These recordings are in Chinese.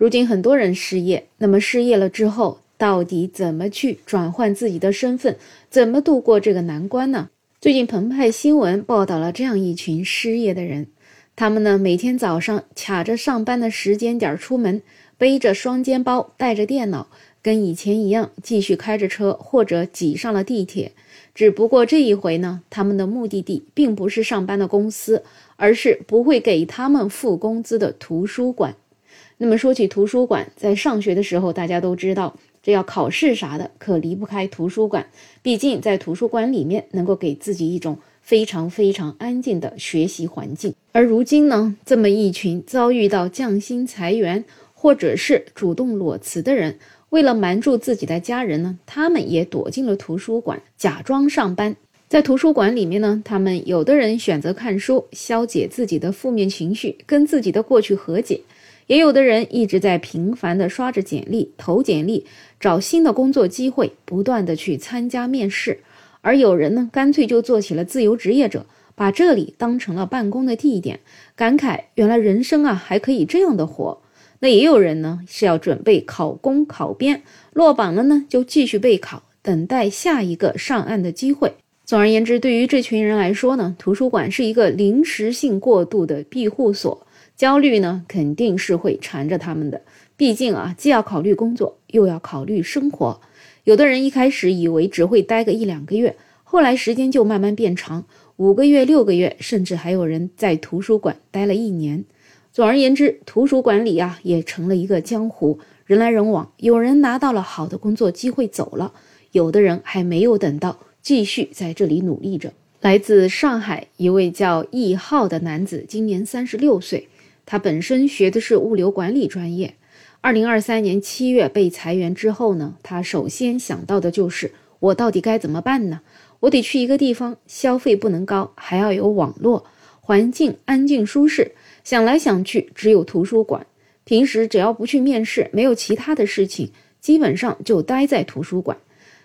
如今很多人失业，那么失业了之后，到底怎么去转换自己的身份，怎么度过这个难关呢？最近澎湃新闻报道了这样一群失业的人，他们呢每天早上卡着上班的时间点出门，背着双肩包，带着电脑，跟以前一样继续开着车或者挤上了地铁。只不过这一回呢，他们的目的地并不是上班的公司，而是不会给他们付工资的图书馆。那么说起图书馆，在上学的时候，大家都知道，这要考试啥的，可离不开图书馆。毕竟在图书馆里面，能够给自己一种非常非常安静的学习环境。而如今呢，这么一群遭遇到降薪裁员，或者是主动裸辞的人，为了瞒住自己的家人呢，他们也躲进了图书馆，假装上班。在图书馆里面呢，他们有的人选择看书，消解自己的负面情绪，跟自己的过去和解。也有的人一直在频繁地刷着简历、投简历，找新的工作机会，不断地去参加面试。而有人呢，干脆就做起了自由职业者，把这里当成了办公的地点，感慨原来人生啊还可以这样的活。那也有人呢是要准备考公考编，落榜了呢就继续备考，等待下一个上岸的机会。总而言之，对于这群人来说呢，图书馆是一个临时性过渡的庇护所。焦虑呢，肯定是会缠着他们的。毕竟啊，既要考虑工作，又要考虑生活。有的人一开始以为只会待个一两个月，后来时间就慢慢变长，五个月、六个月，甚至还有人在图书馆待了一年。总而言之，图书馆里啊，也成了一个江湖，人来人往。有人拿到了好的工作机会走了，有的人还没有等到，继续在这里努力着。来自上海一位叫易浩的男子，今年三十六岁。他本身学的是物流管理专业，二零二三年七月被裁员之后呢，他首先想到的就是我到底该怎么办呢？我得去一个地方，消费不能高，还要有网络，环境安静舒适。想来想去，只有图书馆。平时只要不去面试，没有其他的事情，基本上就待在图书馆。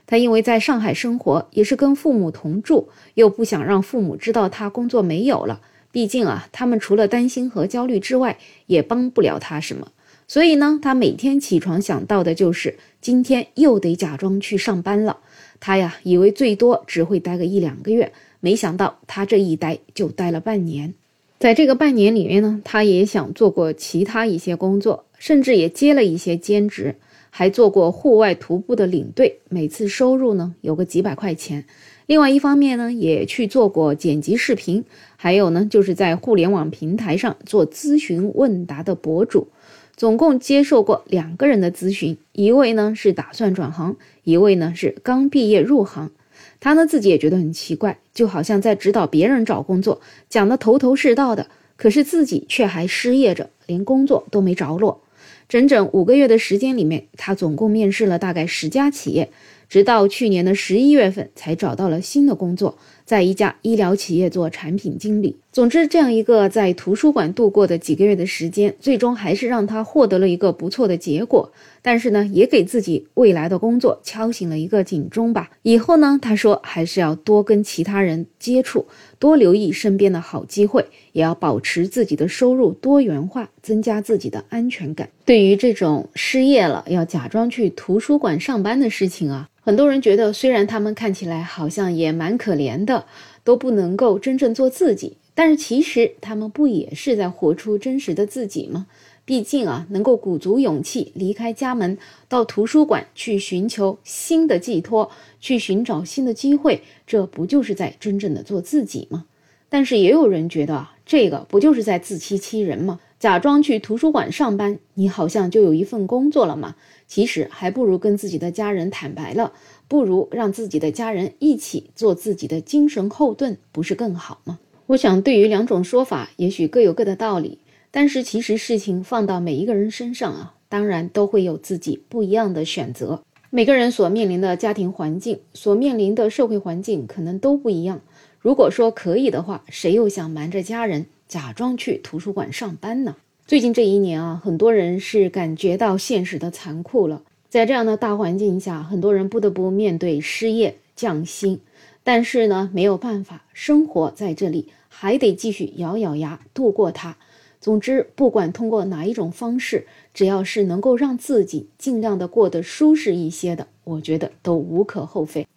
他因为在上海生活，也是跟父母同住，又不想让父母知道他工作没有了。毕竟啊，他们除了担心和焦虑之外，也帮不了他什么。所以呢，他每天起床想到的就是今天又得假装去上班了。他呀，以为最多只会待个一两个月，没想到他这一待就待了半年。在这个半年里面呢，他也想做过其他一些工作，甚至也接了一些兼职，还做过户外徒步的领队，每次收入呢有个几百块钱。另外一方面呢，也去做过剪辑视频，还有呢，就是在互联网平台上做咨询问答的博主，总共接受过两个人的咨询，一位呢是打算转行，一位呢是刚毕业入行。他呢自己也觉得很奇怪，就好像在指导别人找工作，讲的头头是道的，可是自己却还失业着，连工作都没着落。整整五个月的时间里面，他总共面试了大概十家企业。直到去年的十一月份，才找到了新的工作，在一家医疗企业做产品经理。总之，这样一个在图书馆度过的几个月的时间，最终还是让他获得了一个不错的结果。但是呢，也给自己未来的工作敲醒了一个警钟吧。以后呢，他说还是要多跟其他人接触，多留意身边的好机会，也要保持自己的收入多元化，增加自己的安全感。对于这种失业了要假装去图书馆上班的事情啊。很多人觉得，虽然他们看起来好像也蛮可怜的，都不能够真正做自己，但是其实他们不也是在活出真实的自己吗？毕竟啊，能够鼓足勇气离开家门，到图书馆去寻求新的寄托，去寻找新的机会，这不就是在真正的做自己吗？但是也有人觉得啊，这个不就是在自欺欺人吗？假装去图书馆上班，你好像就有一份工作了嘛？其实还不如跟自己的家人坦白了，不如让自己的家人一起做自己的精神后盾，不是更好吗？我想，对于两种说法，也许各有各的道理，但是其实事情放到每一个人身上啊，当然都会有自己不一样的选择。每个人所面临的家庭环境，所面临的社会环境可能都不一样。如果说可以的话，谁又想瞒着家人，假装去图书馆上班呢？最近这一年啊，很多人是感觉到现实的残酷了。在这样的大环境下，很多人不得不面对失业、降薪。但是呢，没有办法，生活在这里还得继续咬咬牙度过它。总之，不管通过哪一种方式，只要是能够让自己尽量的过得舒适一些的，我觉得都无可厚非。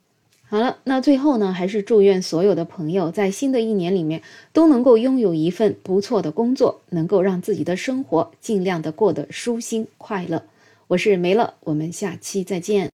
好了，那最后呢，还是祝愿所有的朋友在新的一年里面都能够拥有一份不错的工作，能够让自己的生活尽量的过得舒心快乐。我是梅乐，我们下期再见。